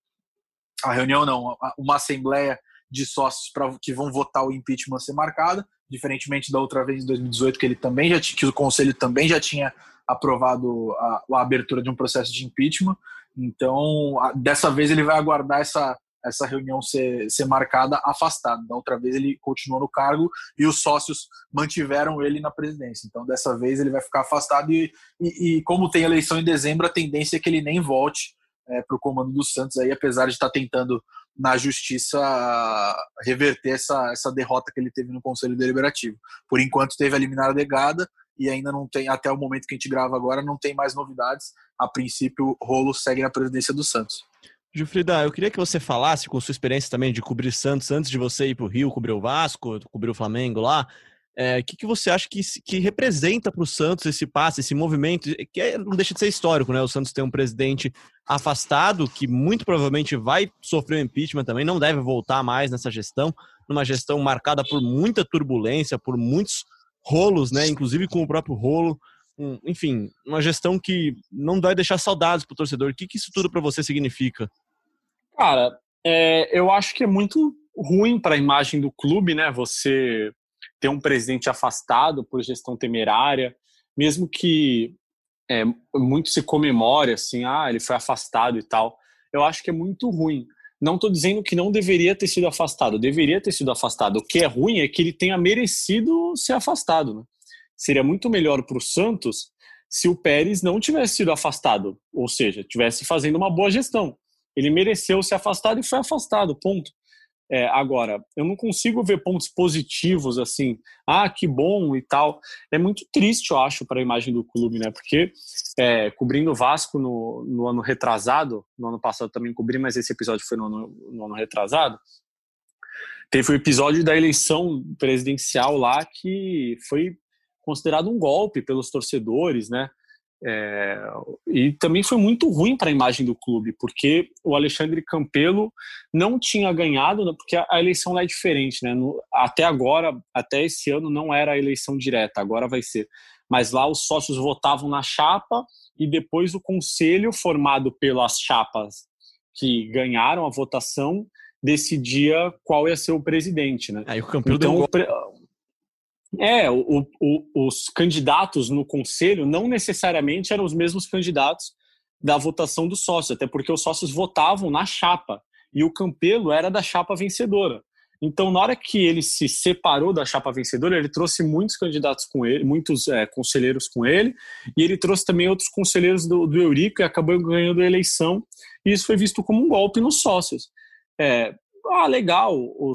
a reunião não, uma assembleia de sócios pra, que vão votar o impeachment ser marcada, diferentemente da outra vez em 2018 que ele também já que o conselho também já tinha aprovado a, a abertura de um processo de impeachment. Então, a, dessa vez ele vai aguardar essa essa reunião ser, ser marcada afastado. Da outra vez ele continuou no cargo e os sócios mantiveram ele na presidência. Então, dessa vez ele vai ficar afastado e, e, e como tem eleição em dezembro, a tendência é que ele nem volte é, para o comando do Santos, aí, apesar de estar tá tentando na justiça reverter essa, essa derrota que ele teve no Conselho Deliberativo. Por enquanto teve a liminar negada e ainda não tem, até o momento que a gente grava agora, não tem mais novidades. A princípio, o rolo segue na presidência do Santos. Gilfrida, eu queria que você falasse com sua experiência também de cobrir Santos antes de você ir para o Rio, cobrir o Vasco, cobrir o Flamengo lá. O é, que, que você acha que, que representa para o Santos esse passe, esse movimento, que é, não deixa de ser histórico, né? O Santos tem um presidente afastado, que muito provavelmente vai sofrer um impeachment também, não deve voltar mais nessa gestão, numa gestão marcada por muita turbulência, por muitos rolos, né? Inclusive com o próprio rolo. Um, enfim, uma gestão que não vai deixar saudades para o torcedor. O que, que isso tudo para você significa? Cara, é, eu acho que é muito ruim para a imagem do clube, né? Você ter um presidente afastado por gestão temerária, mesmo que é, muito se comemore assim, ah, ele foi afastado e tal. Eu acho que é muito ruim. Não estou dizendo que não deveria ter sido afastado, deveria ter sido afastado. O que é ruim é que ele tenha merecido ser afastado. Né? Seria muito melhor para o Santos se o Pérez não tivesse sido afastado, ou seja, tivesse fazendo uma boa gestão. Ele mereceu ser afastado e foi afastado, ponto. É, agora, eu não consigo ver pontos positivos assim, ah, que bom e tal. É muito triste, eu acho, para a imagem do clube, né? Porque é, cobrindo o Vasco no, no, ano retrasado, no ano passado também cobri, mas esse episódio foi no ano, no ano retrasado. Teve o episódio da eleição presidencial lá que foi considerado um golpe pelos torcedores, né? É, e também foi muito ruim para a imagem do clube, porque o Alexandre Campelo não tinha ganhado, né, porque a, eleição lá é diferente, né? No, até agora, até esse ano, não era a eleição direta, agora vai ser. Mas lá os sócios votavam na chapa e depois o conselho, formado pelas chapas que ganharam a votação, decidia qual ia ser o presidente, né? Aí o Campelo então, deu é, o, o, os candidatos no conselho não necessariamente eram os mesmos candidatos da votação dos sócios, até porque os sócios votavam na chapa e o Campelo era da chapa vencedora. Então, na hora que ele se separou da chapa vencedora, ele trouxe muitos candidatos com ele, muitos é, conselheiros com ele, e ele trouxe também outros conselheiros do, do Eurico e acabou ganhando a eleição. E isso foi visto como um golpe nos sócios. É, ah, legal, o,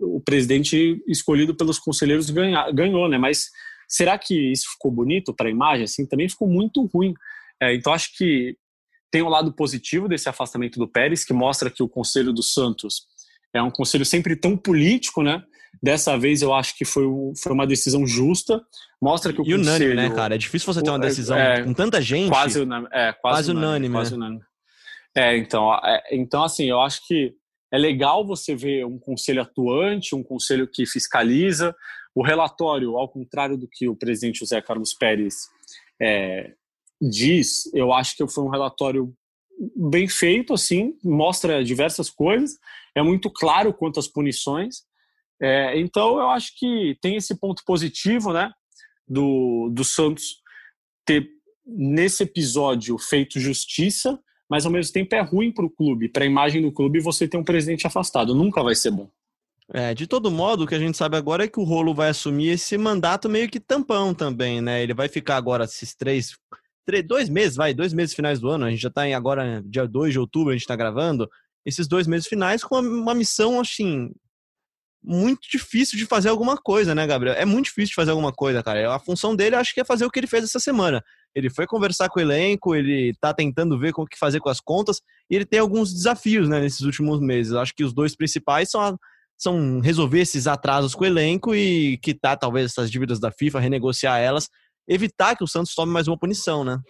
o presidente escolhido pelos conselheiros ganha, ganhou, né? Mas será que isso ficou bonito para a imagem? Assim, também ficou muito ruim. É, então, acho que tem um lado positivo desse afastamento do Pérez, que mostra que o Conselho do Santos é um conselho sempre tão político, né? Dessa vez eu acho que foi, foi uma decisão justa. Mostra que o e conselho... unânime, né, cara? É difícil você ter uma decisão é, com tanta gente. Quase, é, quase, quase unânime. unânime quase né? unânime. É, então, é, então, assim, eu acho que é legal você ver um conselho atuante, um conselho que fiscaliza. O relatório, ao contrário do que o presidente José Carlos Pérez é, diz, eu acho que foi um relatório bem feito, assim, mostra diversas coisas, é muito claro quanto às punições. É, então, eu acho que tem esse ponto positivo, né, do, do Santos ter, nesse episódio, feito justiça, mas ao mesmo tempo é ruim para o clube, para a imagem do clube, você ter um presidente afastado. Nunca vai ser bom. É, de todo modo, o que a gente sabe agora é que o Rolo vai assumir esse mandato meio que tampão também, né? Ele vai ficar agora esses três, três dois meses, vai, dois meses finais do ano, a gente já está em agora, dia 2 de outubro, a gente está gravando, esses dois meses finais com uma, missão, assim, muito difícil de fazer alguma coisa, né, Gabriel? É muito difícil de fazer alguma coisa, cara. A função dele, acho que é fazer o que ele fez essa semana. Ele foi conversar com o elenco, ele tá tentando ver como que fazer com as contas, e ele tem alguns desafios, né, nesses últimos meses. Acho que os dois principais são, a, são resolver esses atrasos com o elenco e quitar talvez essas dívidas da FIFA, renegociar elas, evitar que o Santos tome mais uma punição, né?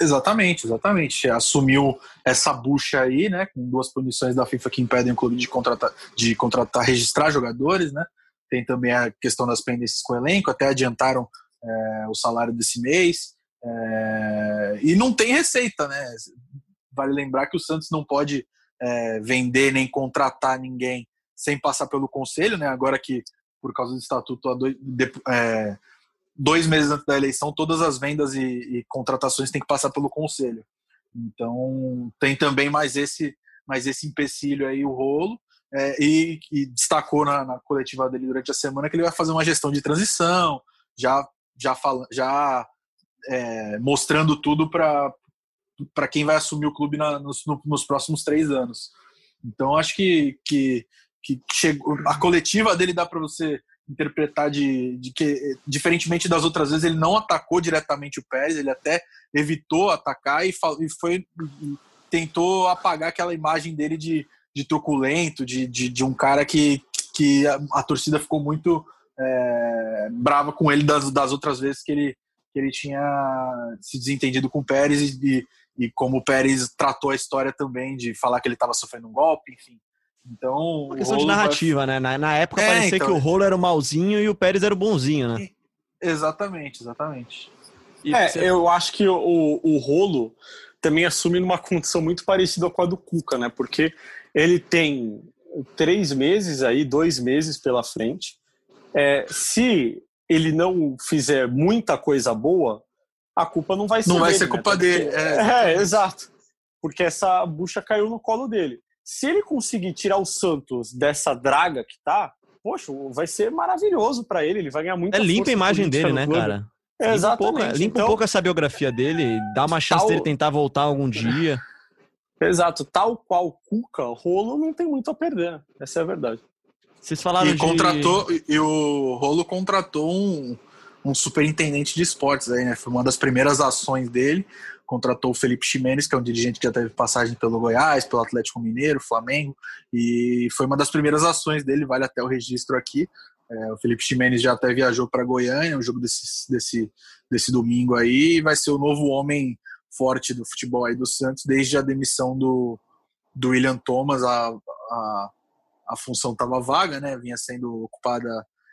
Exatamente, exatamente. Assumiu essa bucha aí, né? Com duas punições da FIFA que impedem o clube de contratar, de contratar, registrar jogadores, né? Tem também a questão das pendências com o elenco, até adiantaram é, o salário desse mês. É, e não tem receita, né? Vale lembrar que o Santos não pode é, vender nem contratar ninguém sem passar pelo conselho, né? Agora que, por causa do estatuto, dois, de, é, dois meses antes da eleição, todas as vendas e, e, contratações têm que passar pelo conselho. Então, tem também mais esse, mais esse empecilho aí, o rolo. É, e, e, destacou na, na, coletiva dele durante a semana que ele vai fazer uma gestão de transição, já, já, fala, já é, mostrando tudo para quem vai assumir o clube na, nos, no, nos próximos três anos. Então, acho que, que que chegou, a coletiva dele dá para você interpretar de, de, que, diferentemente das outras vezes, ele não atacou diretamente o Pérez, ele até evitou atacar e, e foi tentou apagar aquela imagem dele de, de truculento, de, de, de um cara que, que a, a torcida ficou muito é, brava com ele das, das outras vezes que ele, que ele tinha se desentendido com o Pérez e, e como o Pérez tratou a história também de falar que ele estava sofrendo um golpe, enfim. Então. Uma questão de narrativa, vai... né? Na, na época é, parecia então... que o Rolo era o malzinho e o Pérez era o bonzinho, né? Exatamente, exatamente. E é, você... eu acho que o, o Rolo também assume numa condição muito parecida com a do Cuca, né? Porque ele tem três meses aí, dois meses pela frente. É, se ele não fizer muita coisa boa, a culpa não vai ser Não vai dele, ser né? culpa Porque, dele. É, é, exato. Porque essa bucha caiu no colo dele. Se ele conseguir tirar o Santos dessa draga que tá, poxa, vai ser maravilhoso para ele. Ele vai ganhar muito. É limpa a imagem dele, né, cara? É, exatamente. Limpa, um pouco, limpa então, um pouco essa biografia dele, dá uma chance tal, dele tentar voltar algum dia. Exato, tal qual Cuca, Rolo não tem muito a perder. Essa é a verdade. Vocês falaram e de... contratou e o Rolo contratou um, um superintendente de esportes aí, né? Foi uma das primeiras ações dele contratou o Felipe Ximenes, que é um dirigente que já teve passagem pelo Goiás, pelo Atlético Mineiro, Flamengo, e foi uma das primeiras ações dele, vale até o registro aqui. É, o Felipe Ximenes já até viajou para Goiânia, o um jogo desse, desse, desse domingo aí, e vai ser o novo homem forte do futebol aí do Santos, desde a demissão do, do William Thomas, a, a, a função estava vaga, né? Vinha sendo ocupada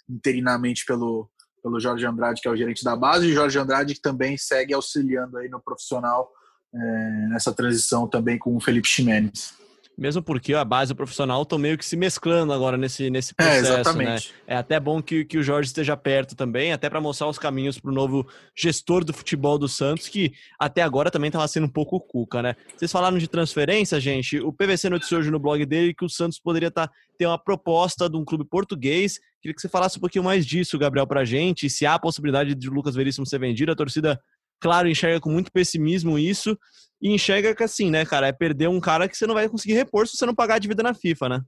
interinamente pelo, pelo Jorge Andrade, que é o gerente da base, e Jorge Andrade que também segue auxiliando aí no profissional é, nessa transição também com o Felipe Ximenes. Mesmo porque a base profissional estão meio que se mesclando agora nesse, nesse é, processo, é, né? É até bom que, que o Jorge esteja perto também, até para mostrar os caminhos para o novo gestor do futebol do Santos, que até agora também estava sendo um pouco cuca, né? Vocês falaram de transferência, gente. O PVC noticiou hoje no blog dele que o Santos poderia tá, ter uma proposta de um clube português. Queria que você falasse um pouquinho mais disso, Gabriel, para a gente. Se há a possibilidade de Lucas Veríssimo ser vendido, a torcida claro, enxerga com muito pessimismo isso e enxerga que assim, né, cara, é perder um cara que você não vai conseguir repor se você não pagar a dívida na FIFA, né?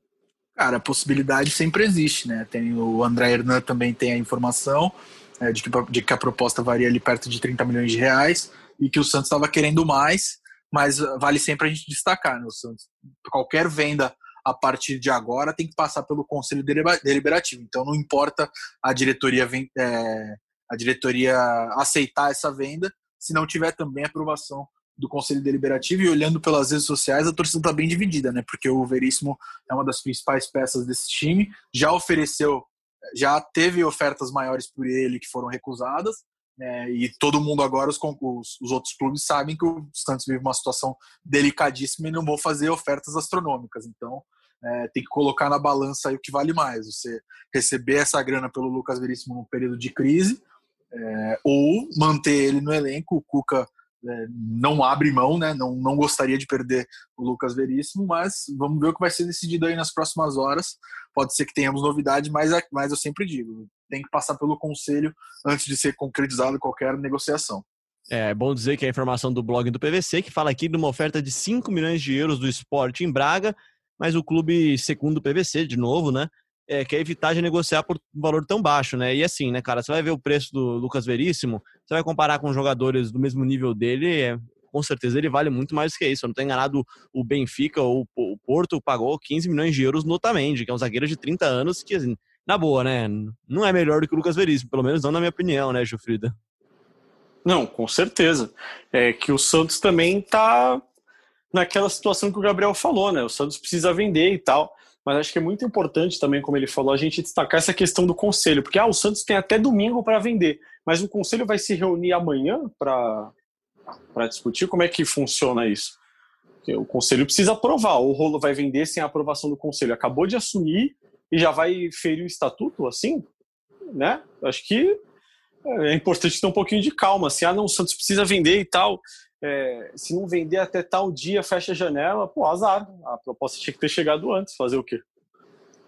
Cara, a possibilidade sempre existe, né? Tem o André Hernan também tem a informação é, de, que, de que a proposta varia ali perto de 30 milhões de reais e que o Santos estava querendo mais, mas vale sempre a gente destacar, né? O Santos, qualquer venda a partir de agora tem que passar pelo conselho deliberativo. Então não importa a diretoria é, a diretoria aceitar essa venda, se não tiver também aprovação do Conselho Deliberativo e olhando pelas redes sociais, a torcida está bem dividida, né? Porque o Veríssimo é uma das principais peças desse time, já ofereceu, já teve ofertas maiores por ele que foram recusadas, né? e todo mundo agora, os, os, os, outros clubes sabem que o Santos vive uma situação delicadíssima e não vão fazer ofertas astronômicas. Então, é, tem que colocar na balança o que vale mais. Você receber essa grana pelo Lucas Veríssimo num período de crise é, ou manter ele no elenco. O Cuca é, não abre mão, né? Não, não gostaria de perder o Lucas Veríssimo, mas vamos ver o que vai ser decidido aí nas próximas horas. Pode ser que tenhamos novidade, mas, é, mas eu sempre digo, tem que passar pelo conselho antes de ser concretizado qualquer negociação. É bom dizer que a informação do blog do PVC, que fala aqui de uma oferta de 5 milhões de euros do esporte em Braga, mas o clube, segundo o PVC, de novo, né, é, quer evitar de negociar por um valor tão baixo, né? E assim, né, cara, você vai ver o preço do Lucas Veríssimo, você vai comparar com jogadores do mesmo nível dele, é, com certeza ele vale muito mais que isso. Eu não estou enganado, o Benfica ou o Porto pagou 15 milhões de euros no Otamendi, que é um zagueiro de 30 anos que, assim, na boa, né, não é melhor do que o Lucas Veríssimo, pelo menos não na minha opinião, né, Jufrida? Não, com certeza. É que o Santos também tá naquela situação que o Gabriel falou, né? O Santos precisa vender e tal mas acho que é muito importante também, como ele falou, a gente destacar essa questão do conselho, porque ah, o Santos tem até domingo para vender, mas o conselho vai se reunir amanhã para discutir como é que funciona isso. O conselho precisa aprovar. O rolo vai vender sem a aprovação do conselho. Acabou de assumir e já vai ferir o estatuto, assim, né? Acho que é importante ter um pouquinho de calma. Se ah, não, o Santos precisa vender e tal. É, se não vender até tal dia, fecha a janela, pô, azar. A proposta tinha que ter chegado antes. Fazer o quê?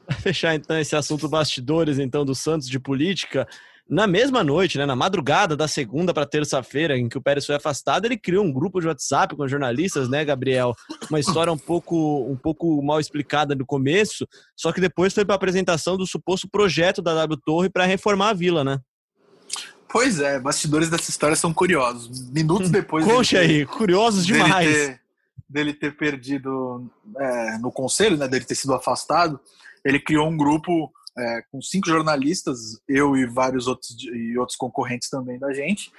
[laughs] Fechar então esse assunto bastidores então do Santos de política. Na mesma noite, né, na madrugada da segunda para terça-feira, em que o Pérez foi afastado, ele criou um grupo de WhatsApp com jornalistas, né, Gabriel? Uma história um pouco, um pouco mal explicada no começo, só que depois foi para apresentação do suposto projeto da W Torre para reformar a vila, né? Pois é, bastidores dessa história são curiosos. Minutos depois. Conte aí, curiosos demais. Dele ter, dele ter perdido é, no conselho, né, dele ter sido afastado, ele criou um grupo é, com cinco jornalistas, eu e vários outros e outros concorrentes também da gente,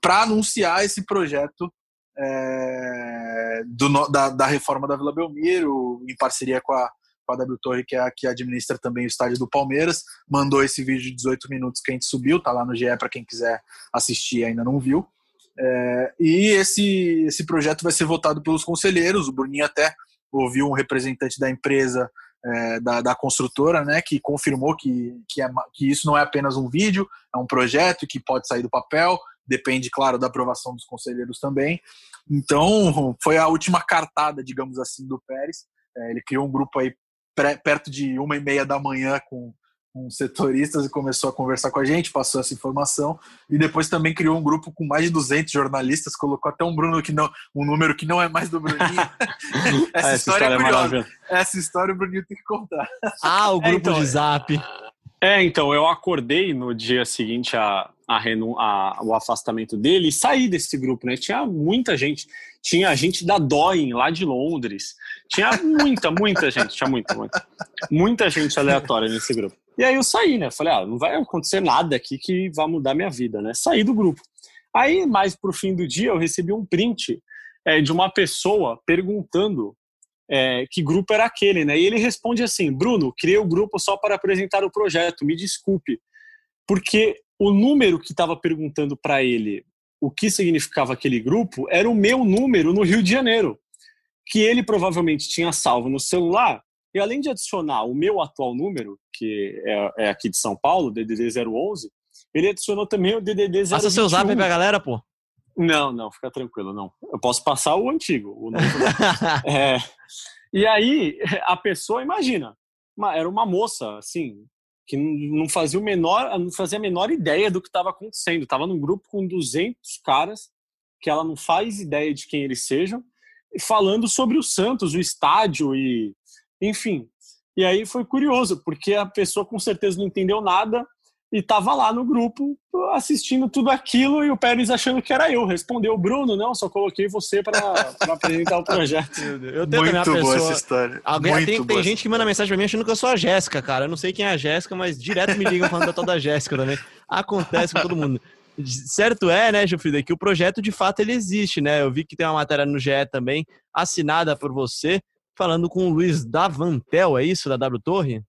para anunciar esse projeto é, do, da, da, reforma da Vila Belmiro, em parceria com a, com a W Torre, que é a que administra também o estádio do Palmeiras, mandou esse vídeo de 18 minutos que a gente subiu, tá lá no GE para quem quiser assistir e ainda não viu. É, e esse, esse projeto vai ser votado pelos conselheiros, o Bruninho até ouviu um representante da empresa é, da, da, construtora, né, que confirmou que, que, é, que isso não é apenas um vídeo, é um projeto que pode sair do papel, depende, claro, da aprovação dos conselheiros também. Então, foi a última cartada, digamos assim, do Pérez. É, ele criou um grupo aí perto de uma e meia da manhã com com setoristas e começou a conversar com a gente, passou essa informação e depois também criou um grupo com mais de 200 jornalistas, colocou até um Bruno que não, um número que não é mais do Bruninho. [laughs] [laughs] essa, essa, história, é, é curiosa. Essa história o Bruninho tem que contar. Ah, o é, grupo é, então, de Zap. É, então eu acordei no dia seguinte a, a, a, o afastamento dele e saí desse grupo, né? Tinha muita gente, tinha gente da Doin lá de Londres, tinha muita, muita gente, tinha muita, muita, muita gente aleatória nesse grupo. E aí eu saí, né? Falei, ah, não vai acontecer nada aqui que vá mudar minha vida, né? Saí do grupo. Aí, mais pro fim do dia, eu recebi um print é, de uma pessoa perguntando é, que grupo era aquele, né? E ele responde assim: Bruno, criei o grupo só para apresentar o projeto, me desculpe. Porque o número que estava perguntando para ele o que significava aquele grupo era o meu número no Rio de Janeiro, que ele provavelmente tinha salvo no celular e além de adicionar o meu atual número, que é, é aqui de São Paulo, DDD 011, ele adicionou também o DDD 021. Passa seu zap pra galera, pô. Não, não, fica tranquilo, não. Eu posso passar o antigo. O [laughs] é, e aí, a pessoa, imagina, uma, era uma moça, assim, que não fazia, o menor, não fazia a menor ideia do que estava acontecendo. Estava num grupo com 200 caras que ela não faz ideia de quem eles sejam, falando sobre o Santos, o estádio e enfim. E aí foi curioso, porque a pessoa com certeza não entendeu nada e estava lá no grupo assistindo tudo aquilo e o Pérez achando que era eu. Respondeu, Bruno, não, só coloquei você para apresentar o projeto. [laughs] Eu tenho Muito boa pessoa... essa história. Alguém, Muito tem, tem gente que manda mensagem para mim achando que eu sou a Jéssica, cara. Eu não sei quem é a Jéssica, mas direto me ligam falando da tal da Jéssica também. Acontece com todo mundo. Certo é, né, Gilfrida, que o projeto de fato ele existe, né? Eu vi que tem uma matéria no GE também, assinada por você, falando com o Luiz Davantel, é isso, da W Torre?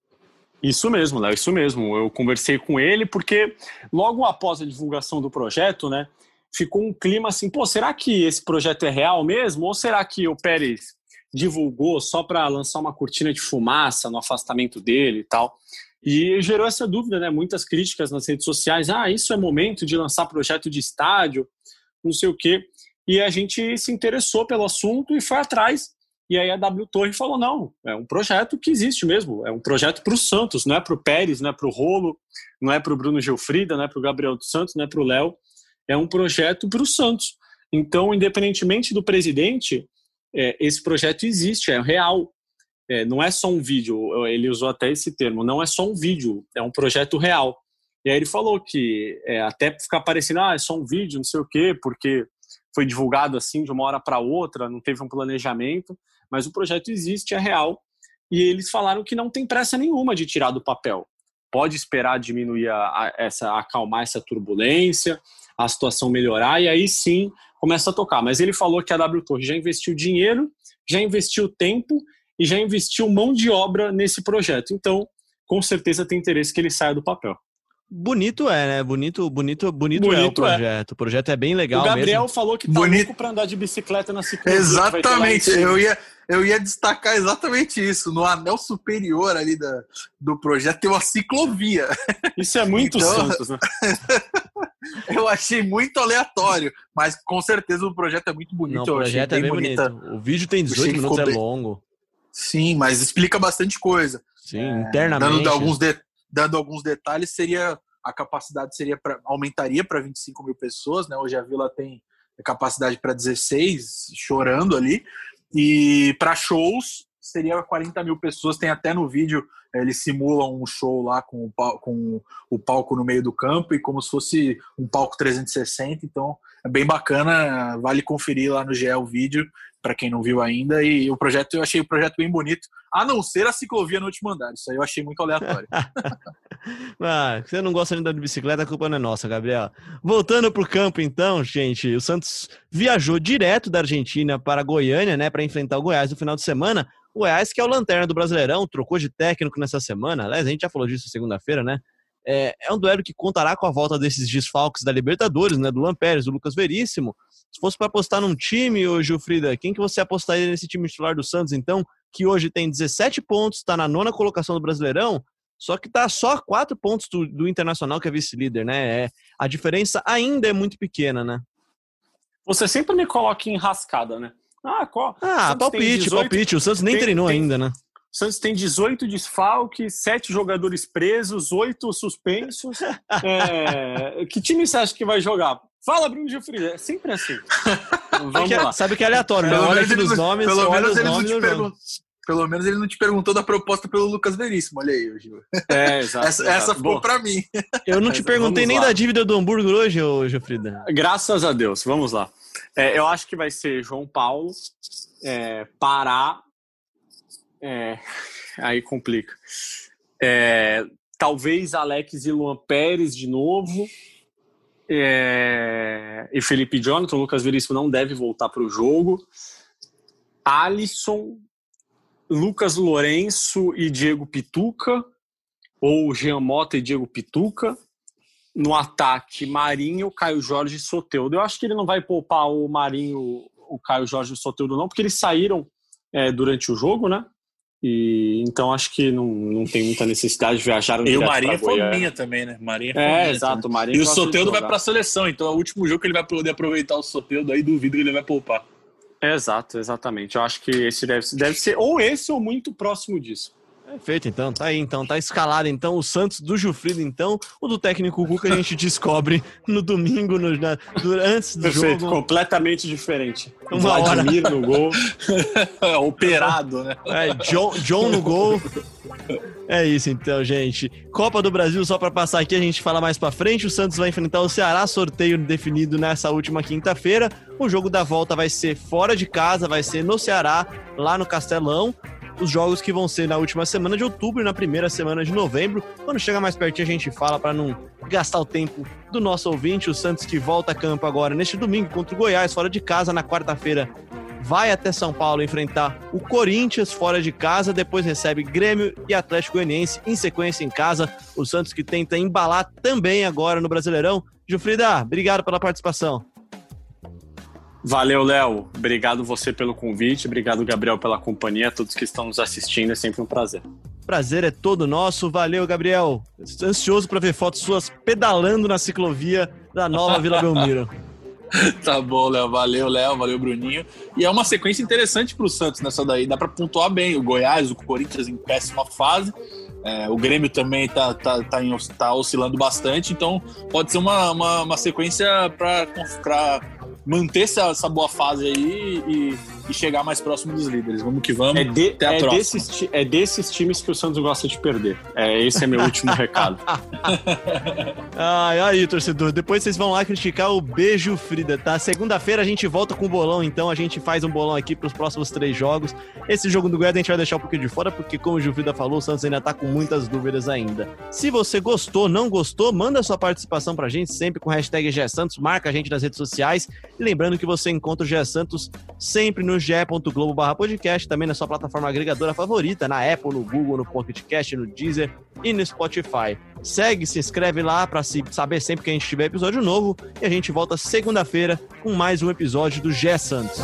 Isso mesmo, Léo, isso mesmo. Eu conversei com ele porque logo após a divulgação do projeto, né, ficou um clima assim, pô, será que esse projeto é real mesmo? Ou será que o Pérez divulgou só para lançar uma cortina de fumaça no afastamento dele e tal? E gerou essa dúvida, né? Muitas críticas nas redes sociais. Ah, isso é momento de lançar projeto de estádio, não sei o quê. E a gente se interessou pelo assunto e foi atrás e aí a W Torre falou: não, é um projeto que existe mesmo, é um projeto para o Santos, não é para o Pérez, não é para o Rolo, não é para o Bruno Gilfrida, não é para o Gabriel dos Santos, não é para o Léo, é um projeto para o Santos. Então, independentemente do presidente, é, esse projeto existe, é real. É, não é só um vídeo, ele usou até esse termo, não é só um vídeo, é um projeto real. E aí ele falou que é, até ficar parecendo, ah, é só um vídeo, não sei o quê, porque foi divulgado assim de uma hora para outra, não teve um planejamento mas o projeto existe, é real. E eles falaram que não tem pressa nenhuma de tirar do papel. Pode esperar diminuir a, a, essa, acalmar essa turbulência, a situação melhorar e aí sim começa a tocar. Mas ele falou que a W Torre já investiu dinheiro, já investiu tempo e já investiu mão de obra nesse projeto. Então, com certeza tem interesse que ele saia do papel. Bonito é, né? Bonito, bonito, bonito, Bonito é é. o projeto. O projeto é bem legal o Gabriel mesmo. falou que tá Bonito. louco pra andar de bicicleta na ciclovia. Exatamente, eu ia, eu ia destacar exatamente isso. No anel superior ali da, do projeto tem uma ciclovia. Isso é muito Então- Santos, né? [laughs] Eu achei muito aleatório, mas com certeza o projeto é muito bonito. Não, o projeto é bem bonita. bonito. O vídeo tem achei 18 que minutos, é bem- longo. Sim, mas explica bastante coisa. Sim, Dando internamente. alguns, de- dando alguns detalhes, seria a capacidade seria pra, aumentaria para 25 mil pessoas, né? Hoje a Vila tem capacidade para 16, chorando ali. E para shows seria 40 mil pessoas. Tem até no vídeo eles simulam um show lá com o, pal- com o palco no meio do campo e como se fosse um palco 360. Então é bem bacana. Vale conferir lá no GE o vídeo para quem não viu ainda. E o projeto eu achei o projeto bem bonito, a não ser a ciclovia no último andar. Isso aí eu achei muito aleatório. [laughs] Ah, você não gosta de andar de bicicleta, a culpa não é nossa, Gabriel. Voltando pro campo, então, gente, o Santos viajou direto da Argentina para Goiânia, né, para enfrentar o Goiás no final de semana. O Goiás, que é o lanterna do Brasileirão, trocou de técnico nessa semana. Aliás, a gente já falou disso segunda-feira, né? É, é um duelo que contará com a volta desses desfalques da Libertadores, né? Do Lampérez, do Lucas Veríssimo. Se fosse para apostar num time, ô Gilfrida, quem que você apostaria nesse time titular do Santos, então, que hoje tem 17 pontos, está na nona colocação do Brasileirão, só que tá só quatro pontos do, do Internacional, que é vice-líder, né? É, a diferença ainda é muito pequena, né? Você sempre me coloca em rascada, né? Ah, qual? Ah, palpite, 18 palpite. O Santos nem tem- treinou tem- ainda, né? Santos tem 18 desfalques, 7 jogadores presos, 8 suspensos. [laughs] É, Que time você acha que vai jogar? Fala, Bruno Gilfrida. É sempre assim. [laughs] Vamos Que é- lá. sabe que é aleatório, né? Pelo Olha menos aqui ele nos não- nomes, pelo olha menos os ele não nomes te nomes. Pelo menos ele não te perguntou da proposta pelo Lucas Veríssimo. Olha aí, Gil. É, exato, Essa, exato. essa ficou Bom, pra mim. Eu não te perguntei nem da dívida do hambúrguer hoje, ô Gilfrida. Graças a Deus. Vamos lá. É, eu acho que vai ser João Paulo, é, Pará. é, [laughs] aí complica. É, talvez Alex e Luan Pérez de novo. É, e Felipe Jonathan, Lucas Veríssimo não deve voltar para o jogo. Alisson, Lucas Lourenço e Diego Pituca, ou Jean Mota e Diego Pituca. No ataque, Marinho, Caio Jorge e Soteudo. Eu acho que ele não vai poupar o Marinho, o Caio Jorge e o Soteudo, não, porque eles saíram é, durante o jogo, né? E, então acho que não, não tem muita necessidade, viajaram E o Marinho é Goiânia. fominha também, né? Marinho é É, fominha exato, o E o de Soteudo vai jogar. pra seleção, então é o último jogo que ele vai poder aproveitar o Soteudo aí, duvido que ele vai poupar. Exato, exatamente. Eu acho que esse deve, deve ser ou esse ou muito próximo disso. Perfeito, então. Tá aí, então. Tá escalado, então, o Santos do Gilfrida, então. O do técnico Cuca a gente descobre no domingo, no, na- do- antes do Perfeito, jogo. completamente diferente. Uma hora. Vladimir no gol. [laughs] Operado, né? É, John, John no gol. É isso então, gente. Copa do Brasil, só para passar aqui, a gente fala mais para frente. O Santos vai enfrentar o Ceará, sorteio definido nessa última quinta-feira. O jogo da volta vai ser fora de casa, vai ser no Ceará, lá no Castelão. Os jogos que vão ser na última semana de outubro e na primeira semana de novembro. Quando chega mais pertinho, a gente fala para não gastar o tempo do nosso ouvinte. O Santos que volta a campo agora neste domingo contra o Goiás, fora de casa, na quarta-feira vai até São Paulo enfrentar o Corinthians fora de casa, depois recebe Grêmio e Atlético Goianiense em sequência em casa. O Santos que tenta embalar também agora no Brasileirão. Gilfrida, obrigado pela participação. Valeu, Léo. Obrigado você pelo convite. Obrigado, Gabriel, pela companhia. Todos que estão nos assistindo, é sempre um prazer. Prazer é todo nosso. Valeu, Gabriel. Ansioso para ver fotos suas pedalando na ciclovia da nova Vila Belmiro. [laughs] Tá bom, Léo. Valeu, Léo. Valeu, Bruninho. E é uma sequência interessante pro Santos nessa daí. Dá pra pontuar bem. O Goiás, o Corinthians em péssima fase. É, o Grêmio também tá, tá, tá, em- tá oscilando bastante. Então pode ser uma, uma, uma sequência pra manter essa, essa boa fase aí e, e chegar mais próximo dos líderes. Vamos que vamos. É, de- Até a é próxima. desses, é desses times que o Santos gosta de perder. É, esse é meu último [laughs] recado. Ai, aí, torcedor. Depois vocês vão lá criticar o Beijo Frida, tá? Segunda-feira a gente volta com o bolão, então a gente faz um bolão aqui pros próximos três jogos. Esse jogo do Goiás a gente vai deixar um pouquinho de fora, porque como o Gilfrida falou, o Santos ainda tá com muitas dúvidas ainda. Se você gostou, não gostou, manda sua participação pra gente, sempre com hashtag GE Santos, marca a gente nas redes sociais. E lembrando que você encontra o GE Santos sempre no ge.globo barra podcast, também na sua plataforma agregadora favorita, na Apple, no Google, no Pocket Cast, no Deezer e no Spotify. segue, se inscreve lá para saber sempre que a gente tiver episódio novo. E a gente volta segunda-feira com mais um episódio do Gé Santos.